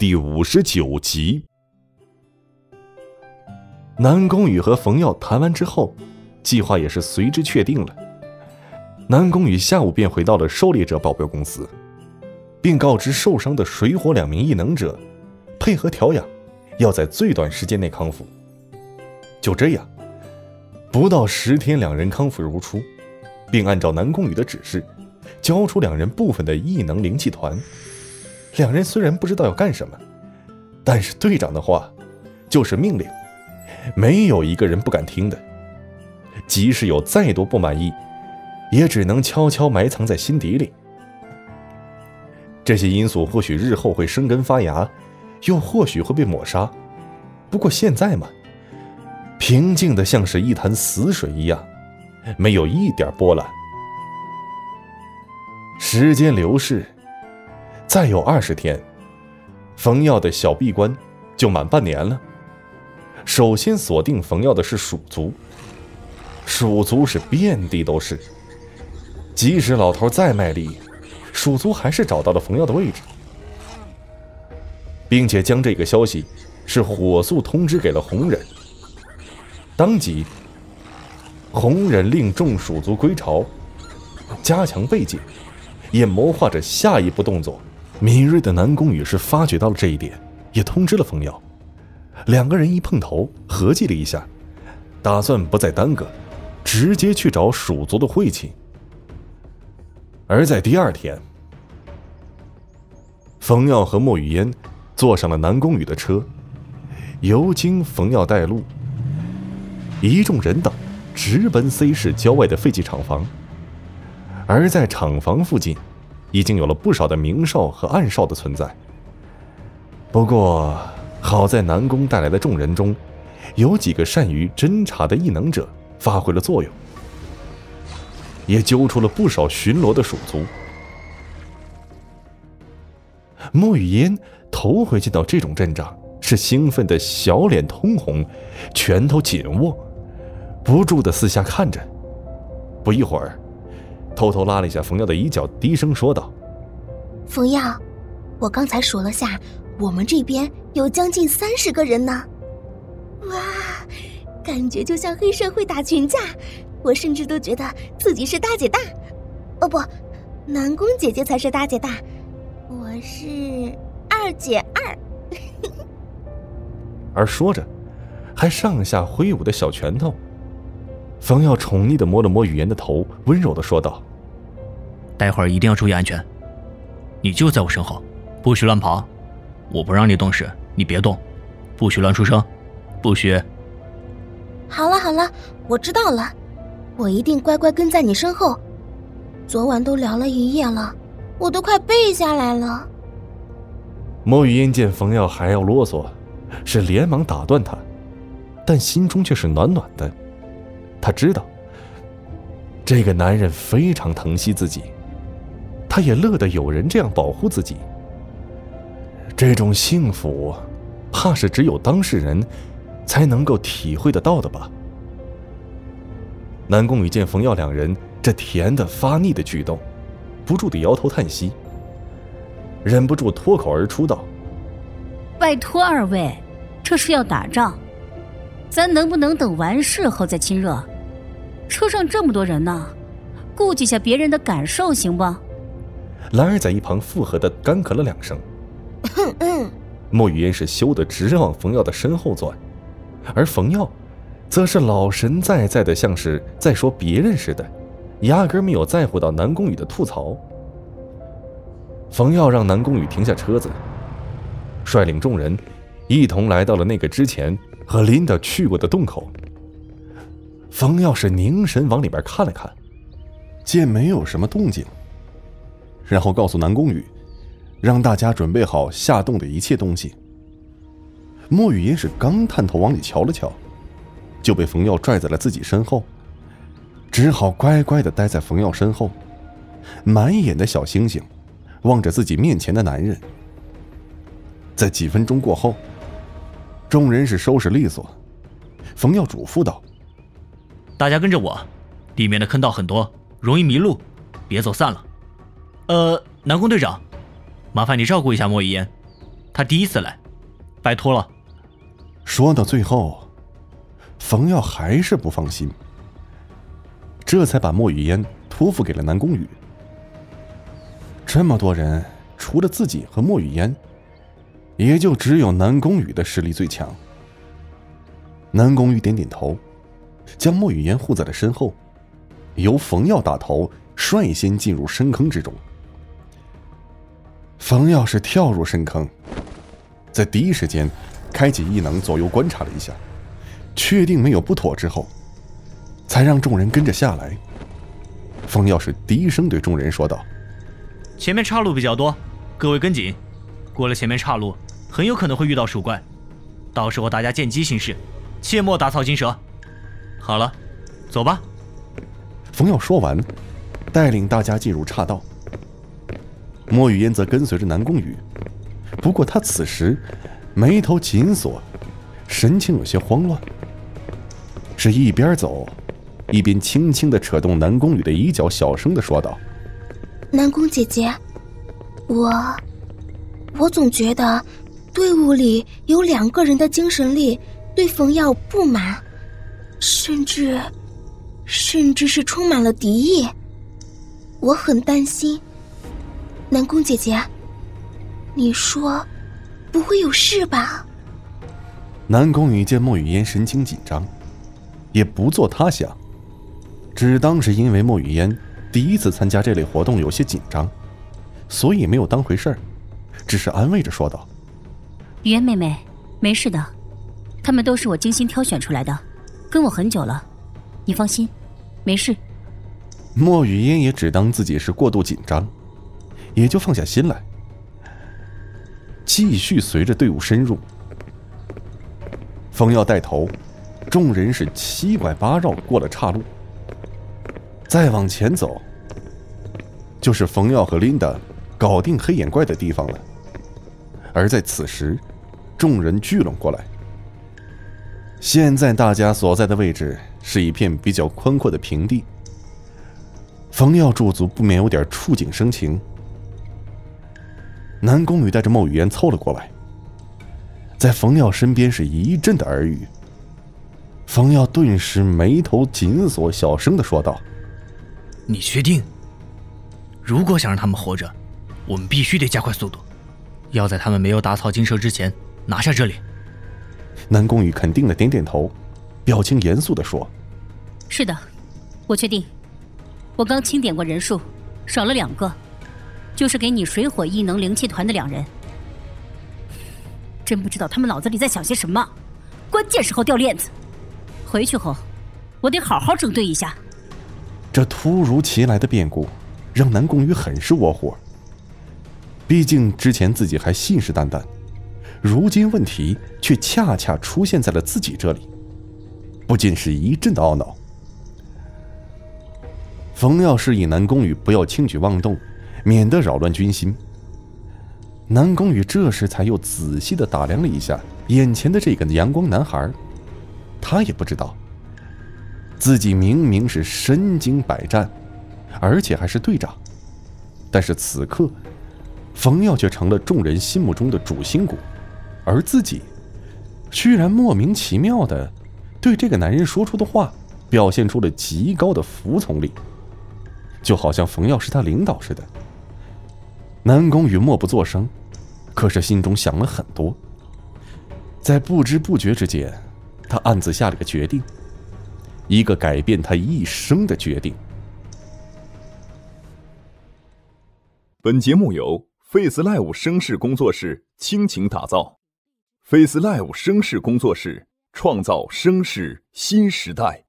第五十九集。南宫羽和冯耀谈完之后，计划也是随之确定了。南宫羽下午便回到了狩猎者保镖公司，并告知受伤的水火两名异能者，配合调养，要在最短时间内康复。就这样，不到十天，两人康复如初，并按照南宫羽的指示，交出两人部分的异能灵气团。两人虽然不知道要干什么，但是队长的话就是命令，没有一个人不敢听的。即使有再多不满意，也只能悄悄埋藏在心底里。这些因素或许日后会生根发芽，又或许会被抹杀。不过现在嘛，平静的像是一潭死水一样，没有一点波澜。时间流逝。再有二十天，冯耀的小闭关就满半年了。首先锁定冯耀的是鼠族，鼠族是遍地都是。即使老头再卖力，鼠族还是找到了冯耀的位置，并且将这个消息是火速通知给了红人。当即，红人令众鼠族归巢，加强备戒，也谋划着下一步动作。敏锐的南宫羽是发觉到了这一点，也通知了冯耀。两个人一碰头，合计了一下，打算不再耽搁，直接去找蜀族的晦气。而在第二天，冯耀和莫雨嫣坐上了南宫羽的车，由经冯耀带路，一众人等直奔 C 市郊外的废弃厂房。而在厂房附近。已经有了不少的明哨和暗哨的存在。不过，好在南宫带来的众人中，有几个善于侦查的异能者发挥了作用，也揪出了不少巡逻的鼠族。莫雨嫣头回见到这种阵仗，是兴奋的小脸通红，拳头紧握，不住的四下看着。不一会儿。偷偷拉了一下冯耀的衣角，低声说道：“冯耀，我刚才数了下，我们这边有将近三十个人呢。哇，感觉就像黑社会打群架，我甚至都觉得自己是大姐大。哦不，南宫姐姐才是大姐大，我是二姐二。”而说着，还上下挥舞的小拳头。冯耀宠溺的摸了摸雨言的头，温柔的说道：“待会儿一定要注意安全，你就在我身后，不许乱跑。我不让你动时，你别动，不许乱出声，不许。”好了好了，我知道了，我一定乖乖跟在你身后。昨晚都聊了一夜了，我都快背下来了。莫雨嫣见冯耀还要啰嗦，是连忙打断他，但心中却是暖暖的。他知道，这个男人非常疼惜自己，他也乐得有人这样保护自己。这种幸福，怕是只有当事人才能够体会得到的吧。南宫羽见冯耀两人这甜的发腻的举动，不住的摇头叹息，忍不住脱口而出道：“拜托二位，这是要打仗。”咱能不能等完事后再亲热？车上这么多人呢，顾及下别人的感受行不？兰儿在一旁附和的干咳了两声。莫雨嫣是羞得直往冯耀的身后钻，而冯耀，则是老神在在的，像是在说别人似的，压根没有在乎到南宫羽的吐槽。冯耀让南宫羽停下车子，率领众人，一同来到了那个之前。和琳达去过的洞口，冯耀是凝神往里边看了看，见没有什么动静，然后告诉南宫羽，让大家准备好下洞的一切东西。莫雨也是刚探头往里瞧了瞧，就被冯耀拽在了自己身后，只好乖乖的待在冯耀身后，满眼的小星星，望着自己面前的男人。在几分钟过后。众人是收拾利索，冯耀嘱咐道：“大家跟着我，里面的坑道很多，容易迷路，别走散了。呃，南宫队长，麻烦你照顾一下莫一烟，他第一次来，拜托了。说到最后，冯耀还是不放心，这才把莫雨烟托付给了南宫羽。这么多人，除了自己和莫雨烟，也就只有南宫羽的实力最强。南宫羽点点头，将莫雨烟护在了身后，由冯耀打头，率先进入深坑之中。冯耀是跳入深坑，在第一时间开启异能，左右观察了一下，确定没有不妥之后，才让众人跟着下来。冯耀是低声对众人说道。前面岔路比较多，各位跟紧。过了前面岔路，很有可能会遇到鼠怪，到时候大家见机行事，切莫打草惊蛇。好了，走吧。冯耀说完，带领大家进入岔道。莫雨嫣则跟随着南宫羽，不过他此时眉头紧锁，神情有些慌乱，是一边走，一边轻轻的扯动南宫羽的衣角，小声的说道。南宫姐姐，我，我总觉得队伍里有两个人的精神力对冯耀不满，甚至，甚至是充满了敌意。我很担心。南宫姐姐，你说不会有事吧？南宫羽见莫雨嫣神情紧张，也不做他想，只当是因为莫雨嫣。第一次参加这类活动，有些紧张，所以没有当回事儿，只是安慰着说道：“雨嫣妹妹，没事的，他们都是我精心挑选出来的，跟我很久了，你放心，没事。”莫雨嫣也只当自己是过度紧张，也就放下心来，继续随着队伍深入。冯耀带头，众人是七拐八绕过了岔路。再往前走，就是冯耀和琳达搞定黑眼怪的地方了。而在此时，众人聚拢过来。现在大家所在的位置是一片比较宽阔的平地。冯耀驻足，不免有点触景生情。南宫羽带着孟雨嫣凑了过来，在冯耀身边是一阵的耳语。冯耀顿时眉头紧锁，小声的说道。你确定？如果想让他们活着，我们必须得加快速度，要在他们没有打草惊蛇之前拿下这里。南宫羽肯定的点点头，表情严肃的说：“是的，我确定。我刚清点过人数，少了两个，就是给你水火异能灵气团的两人。真不知道他们脑子里在想些什么，关键时候掉链子。回去后，我得好好整顿一下。”这突如其来的变故，让南宫羽很是窝火。毕竟之前自己还信誓旦旦，如今问题却恰恰出现在了自己这里，不禁是一阵的懊恼。冯耀示意南宫羽不要轻举妄动，免得扰乱军心。南宫羽这时才又仔细的打量了一下眼前的这个阳光男孩，他也不知道。自己明明是身经百战，而且还是队长，但是此刻，冯耀却成了众人心目中的主心骨，而自己，居然莫名其妙的对这个男人说出的话表现出了极高的服从力，就好像冯耀是他领导似的。南宫羽默不作声，可是心中想了很多，在不知不觉之间，他暗自下了个决定。一个改变他一生的决定。本节目由 Face Live 声势工作室倾情打造，Face Live 声势工作室创造声势新时代。